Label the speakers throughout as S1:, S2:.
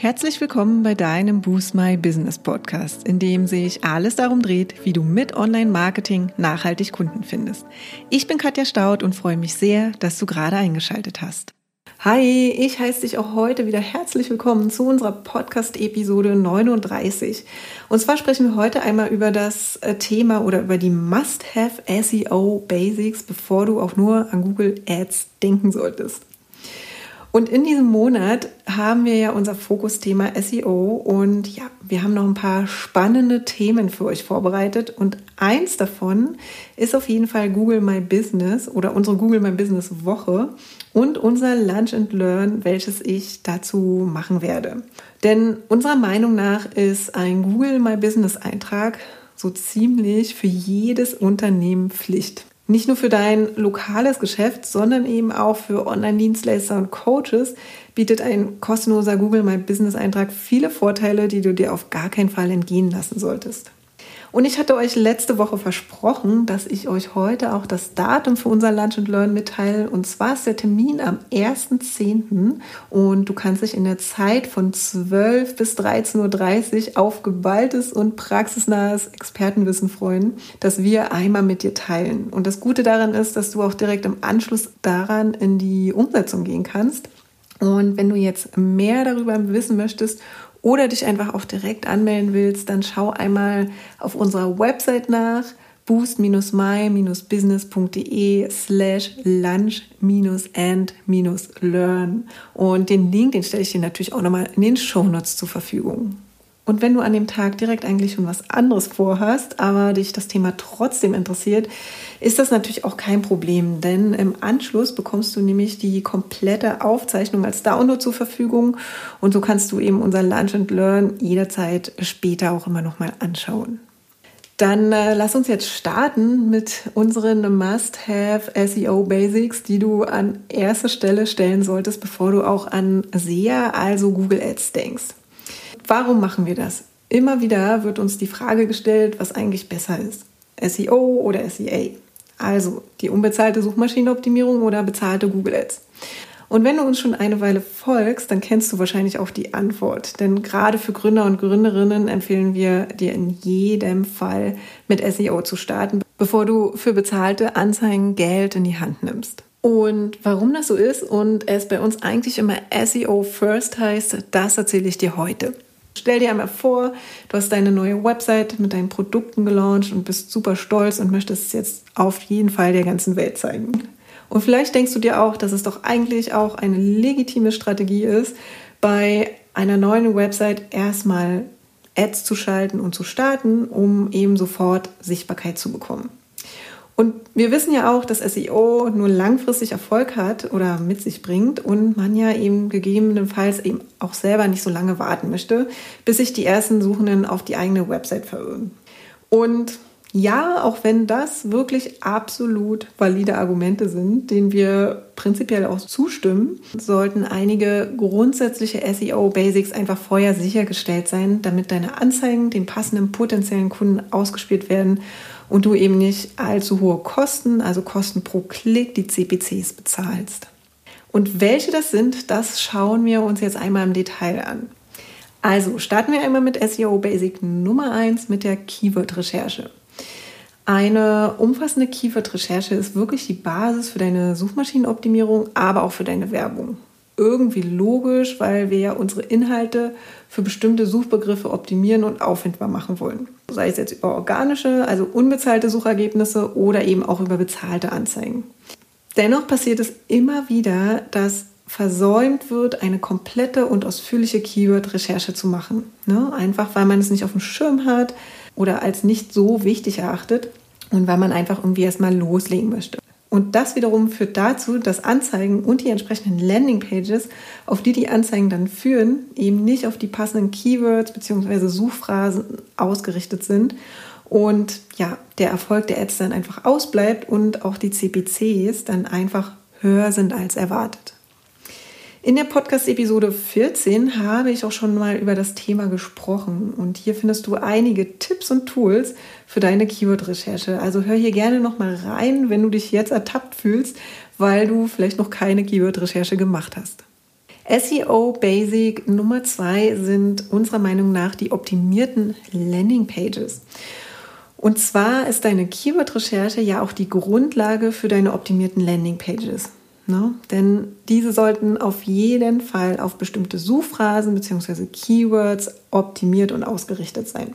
S1: Herzlich willkommen bei deinem Boost My Business Podcast, in dem sich alles darum dreht, wie du mit Online-Marketing nachhaltig Kunden findest. Ich bin Katja Staud und freue mich sehr, dass du gerade eingeschaltet hast. Hi, ich heiße dich auch heute wieder herzlich willkommen zu unserer Podcast-Episode 39. Und zwar sprechen wir heute einmal über das äh, Thema oder über die Must-Have SEO Basics, bevor du auch nur an Google Ads denken solltest. Und in diesem Monat haben wir ja unser Fokusthema SEO und ja, wir haben noch ein paar spannende Themen für euch vorbereitet und eins davon ist auf jeden Fall Google My Business oder unsere Google My Business Woche und unser Lunch and Learn, welches ich dazu machen werde. Denn unserer Meinung nach ist ein Google My Business Eintrag so ziemlich für jedes Unternehmen Pflicht. Nicht nur für dein lokales Geschäft, sondern eben auch für Online-Dienstleister und Coaches bietet ein kostenloser Google My Business Eintrag viele Vorteile, die du dir auf gar keinen Fall entgehen lassen solltest. Und ich hatte euch letzte Woche versprochen, dass ich euch heute auch das Datum für unser Lunch and Learn mitteile. Und zwar ist der Termin am 1.10. Und du kannst dich in der Zeit von 12 bis 13.30 Uhr auf geballtes und praxisnahes Expertenwissen freuen, das wir einmal mit dir teilen. Und das Gute daran ist, dass du auch direkt im Anschluss daran in die Umsetzung gehen kannst. Und wenn du jetzt mehr darüber wissen möchtest oder dich einfach auch direkt anmelden willst, dann schau einmal auf unserer Website nach boost-my-business.de slash lunch-and-learn. Und den Link, den stelle ich dir natürlich auch nochmal in den Shownotes zur Verfügung. Und wenn du an dem Tag direkt eigentlich schon was anderes vorhast, aber dich das Thema trotzdem interessiert, ist das natürlich auch kein Problem, denn im Anschluss bekommst du nämlich die komplette Aufzeichnung als Download zur Verfügung und so kannst du eben unser Lunch and Learn jederzeit später auch immer noch mal anschauen. Dann äh, lass uns jetzt starten mit unseren Must-Have SEO Basics, die du an erster Stelle stellen solltest, bevor du auch an SEA, also Google Ads denkst. Warum machen wir das? Immer wieder wird uns die Frage gestellt, was eigentlich besser ist. SEO oder SEA. Also die unbezahlte Suchmaschinenoptimierung oder bezahlte Google Ads. Und wenn du uns schon eine Weile folgst, dann kennst du wahrscheinlich auch die Antwort. Denn gerade für Gründer und Gründerinnen empfehlen wir dir in jedem Fall mit SEO zu starten, bevor du für bezahlte Anzeigen Geld in die Hand nimmst. Und warum das so ist und es bei uns eigentlich immer SEO First heißt, das erzähle ich dir heute. Stell dir einmal vor, du hast deine neue Website mit deinen Produkten gelauncht und bist super stolz und möchtest es jetzt auf jeden Fall der ganzen Welt zeigen. Und vielleicht denkst du dir auch, dass es doch eigentlich auch eine legitime Strategie ist, bei einer neuen Website erstmal Ads zu schalten und zu starten, um eben sofort Sichtbarkeit zu bekommen. Und wir wissen ja auch, dass SEO nur langfristig Erfolg hat oder mit sich bringt und man ja eben gegebenenfalls eben auch selber nicht so lange warten möchte, bis sich die ersten Suchenden auf die eigene Website verirren. Und ja, auch wenn das wirklich absolut valide Argumente sind, denen wir prinzipiell auch zustimmen, sollten einige grundsätzliche SEO-Basics einfach vorher sichergestellt sein, damit deine Anzeigen den passenden potenziellen Kunden ausgespielt werden und du eben nicht allzu hohe Kosten, also Kosten pro Klick, die CPCs bezahlst. Und welche das sind, das schauen wir uns jetzt einmal im Detail an. Also starten wir einmal mit SEO Basic Nummer 1 mit der Keyword-Recherche. Eine umfassende Keyword-Recherche ist wirklich die Basis für deine Suchmaschinenoptimierung, aber auch für deine Werbung irgendwie logisch, weil wir ja unsere Inhalte für bestimmte Suchbegriffe optimieren und auffindbar machen wollen. Sei es jetzt über organische, also unbezahlte Suchergebnisse oder eben auch über bezahlte Anzeigen. Dennoch passiert es immer wieder, dass versäumt wird, eine komplette und ausführliche Keyword-Recherche zu machen. Ne? Einfach weil man es nicht auf dem Schirm hat oder als nicht so wichtig erachtet und weil man einfach irgendwie erstmal loslegen möchte. Und das wiederum führt dazu, dass Anzeigen und die entsprechenden Landingpages, auf die die Anzeigen dann führen, eben nicht auf die passenden Keywords bzw. Suchphrasen ausgerichtet sind und ja, der Erfolg der Ads dann einfach ausbleibt und auch die CPCs dann einfach höher sind als erwartet. In der Podcast-Episode 14 habe ich auch schon mal über das Thema gesprochen und hier findest du einige Tipps und Tools für deine Keyword-Recherche. Also hör hier gerne noch mal rein, wenn du dich jetzt ertappt fühlst, weil du vielleicht noch keine Keyword-Recherche gemacht hast. SEO Basic Nummer zwei sind unserer Meinung nach die optimierten Landing Pages. Und zwar ist deine Keyword-Recherche ja auch die Grundlage für deine optimierten Landing Pages. Ne? Denn diese sollten auf jeden Fall auf bestimmte Suchphrasen bzw. Keywords optimiert und ausgerichtet sein.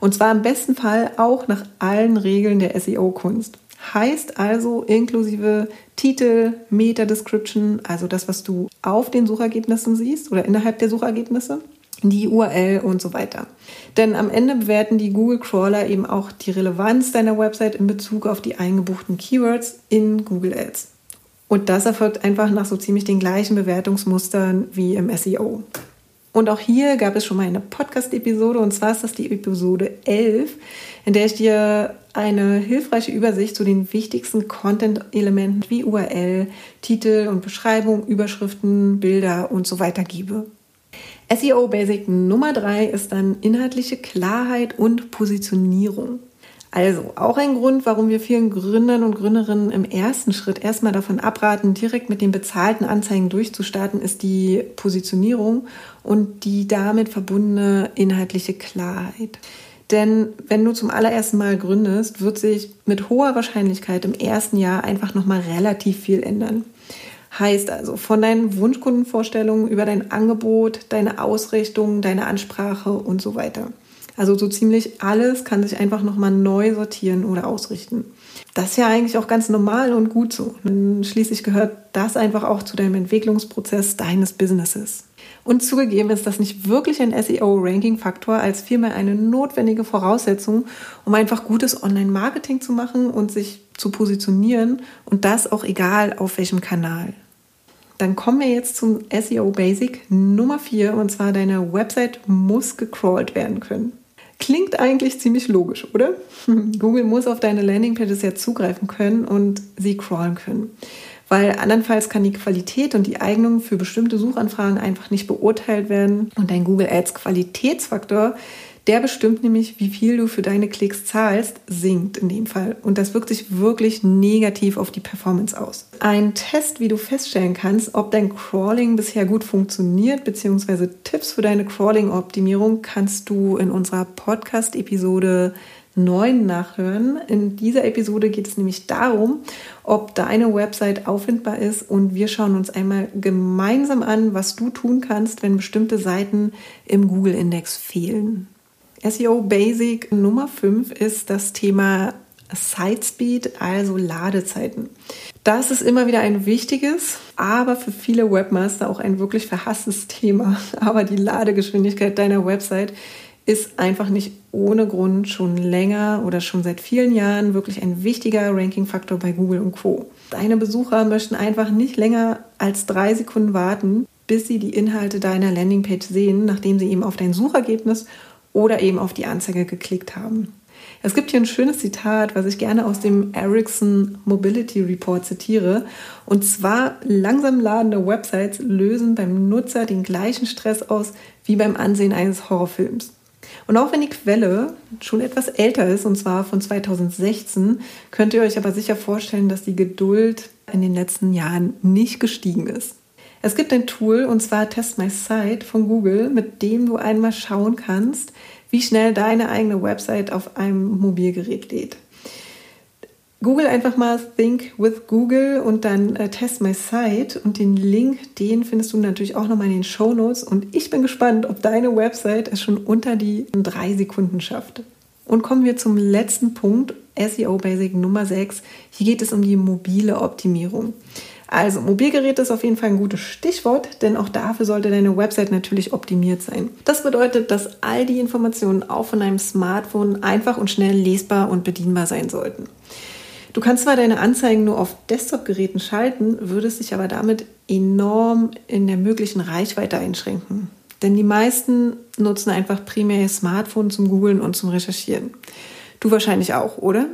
S1: Und zwar im besten Fall auch nach allen Regeln der SEO-Kunst. Heißt also inklusive Titel, Meta-Description, also das, was du auf den Suchergebnissen siehst oder innerhalb der Suchergebnisse, die URL und so weiter. Denn am Ende bewerten die Google Crawler eben auch die Relevanz deiner Website in Bezug auf die eingebuchten Keywords in Google Ads. Und das erfolgt einfach nach so ziemlich den gleichen Bewertungsmustern wie im SEO. Und auch hier gab es schon mal eine Podcast-Episode, und zwar ist das die Episode 11, in der ich dir eine hilfreiche Übersicht zu den wichtigsten Content-Elementen wie URL, Titel und Beschreibung, Überschriften, Bilder und so weiter gebe. SEO Basic Nummer 3 ist dann inhaltliche Klarheit und Positionierung. Also auch ein Grund, warum wir vielen Gründern und Gründerinnen im ersten Schritt erstmal davon abraten, direkt mit den bezahlten Anzeigen durchzustarten, ist die Positionierung und die damit verbundene inhaltliche Klarheit. Denn wenn du zum allerersten Mal gründest, wird sich mit hoher Wahrscheinlichkeit im ersten Jahr einfach nochmal relativ viel ändern. Heißt also von deinen Wunschkundenvorstellungen über dein Angebot, deine Ausrichtung, deine Ansprache und so weiter. Also so ziemlich alles kann sich einfach nochmal neu sortieren oder ausrichten. Das ist ja eigentlich auch ganz normal und gut so. Und schließlich gehört das einfach auch zu deinem Entwicklungsprozess deines Businesses. Und zugegeben ist das nicht wirklich ein SEO-Ranking-Faktor, als vielmehr eine notwendige Voraussetzung, um einfach gutes Online-Marketing zu machen und sich zu positionieren und das auch egal auf welchem Kanal. Dann kommen wir jetzt zum SEO Basic Nummer 4 und zwar deine Website muss gecrawlt werden können. Klingt eigentlich ziemlich logisch, oder? Google muss auf deine Landingpages ja zugreifen können und sie crawlen können. Weil andernfalls kann die Qualität und die Eignung für bestimmte Suchanfragen einfach nicht beurteilt werden und dein Google Ads Qualitätsfaktor der bestimmt nämlich, wie viel du für deine Klicks zahlst, sinkt in dem Fall. Und das wirkt sich wirklich negativ auf die Performance aus. Ein Test, wie du feststellen kannst, ob dein Crawling bisher gut funktioniert, beziehungsweise Tipps für deine Crawling-Optimierung, kannst du in unserer Podcast-Episode 9 nachhören. In dieser Episode geht es nämlich darum, ob deine Website auffindbar ist und wir schauen uns einmal gemeinsam an, was du tun kannst, wenn bestimmte Seiten im Google-Index fehlen. SEO Basic Nummer 5 ist das Thema Site Speed, also Ladezeiten. Das ist immer wieder ein wichtiges, aber für viele Webmaster auch ein wirklich verhasstes Thema. Aber die Ladegeschwindigkeit deiner Website ist einfach nicht ohne Grund schon länger oder schon seit vielen Jahren wirklich ein wichtiger Ranking-Faktor bei Google und Co. Deine Besucher möchten einfach nicht länger als drei Sekunden warten, bis sie die Inhalte deiner Landingpage sehen, nachdem sie eben auf dein Suchergebnis oder eben auf die Anzeige geklickt haben. Es gibt hier ein schönes Zitat, was ich gerne aus dem Ericsson Mobility Report zitiere. Und zwar, langsam ladende Websites lösen beim Nutzer den gleichen Stress aus wie beim Ansehen eines Horrorfilms. Und auch wenn die Quelle schon etwas älter ist, und zwar von 2016, könnt ihr euch aber sicher vorstellen, dass die Geduld in den letzten Jahren nicht gestiegen ist. Es gibt ein Tool und zwar Test My Site von Google, mit dem du einmal schauen kannst, wie schnell deine eigene Website auf einem Mobilgerät lädt. Google einfach mal Think with Google und dann äh, Test My Site und den Link, den findest du natürlich auch nochmal in den Show Notes und ich bin gespannt, ob deine Website es schon unter die drei Sekunden schafft. Und kommen wir zum letzten Punkt, SEO Basic Nummer 6. Hier geht es um die mobile Optimierung. Also Mobilgerät ist auf jeden Fall ein gutes Stichwort, denn auch dafür sollte deine Website natürlich optimiert sein. Das bedeutet, dass all die Informationen auch von deinem Smartphone einfach und schnell lesbar und bedienbar sein sollten. Du kannst zwar deine Anzeigen nur auf Desktop-Geräten schalten, würdest dich aber damit enorm in der möglichen Reichweite einschränken. Denn die meisten nutzen einfach primär ihr Smartphone zum Googlen und zum Recherchieren. Du wahrscheinlich auch, oder?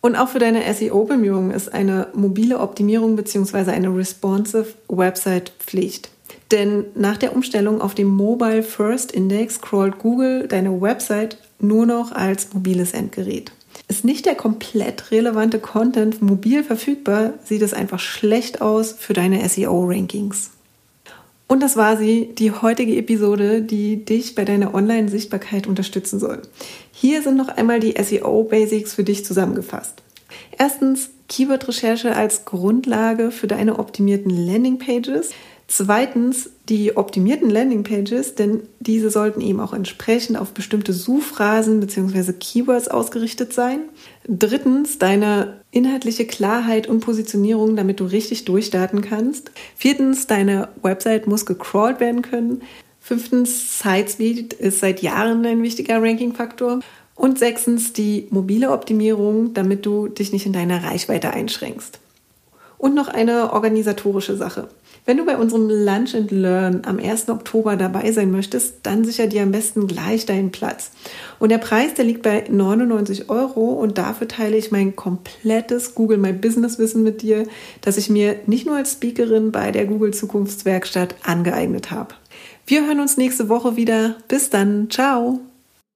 S1: Und auch für deine SEO-Bemühungen ist eine mobile Optimierung bzw. eine responsive Website Pflicht. Denn nach der Umstellung auf den Mobile First Index crawlt Google deine Website nur noch als mobiles Endgerät. Ist nicht der komplett relevante Content mobil verfügbar, sieht es einfach schlecht aus für deine SEO-Rankings. Und das war sie, die heutige Episode, die dich bei deiner Online-Sichtbarkeit unterstützen soll. Hier sind noch einmal die SEO-Basics für dich zusammengefasst. Erstens Keyword-Recherche als Grundlage für deine optimierten Landing-Pages. Zweitens die optimierten Landingpages, denn diese sollten eben auch entsprechend auf bestimmte Suchphrasen bzw. Keywords ausgerichtet sein. Drittens deine inhaltliche Klarheit und Positionierung, damit du richtig durchstarten kannst. Viertens deine Website muss gecrawlt werden können. Fünftens Sitespeed ist seit Jahren ein wichtiger Rankingfaktor. Und sechstens die mobile Optimierung, damit du dich nicht in deiner Reichweite einschränkst. Und noch eine organisatorische Sache. Wenn du bei unserem Lunch and Learn am 1. Oktober dabei sein möchtest, dann sicher dir am besten gleich deinen Platz. Und der Preis, der liegt bei 99 Euro und dafür teile ich mein komplettes Google My Business Wissen mit dir, das ich mir nicht nur als Speakerin bei der Google Zukunftswerkstatt angeeignet habe. Wir hören uns nächste Woche wieder. Bis dann. Ciao.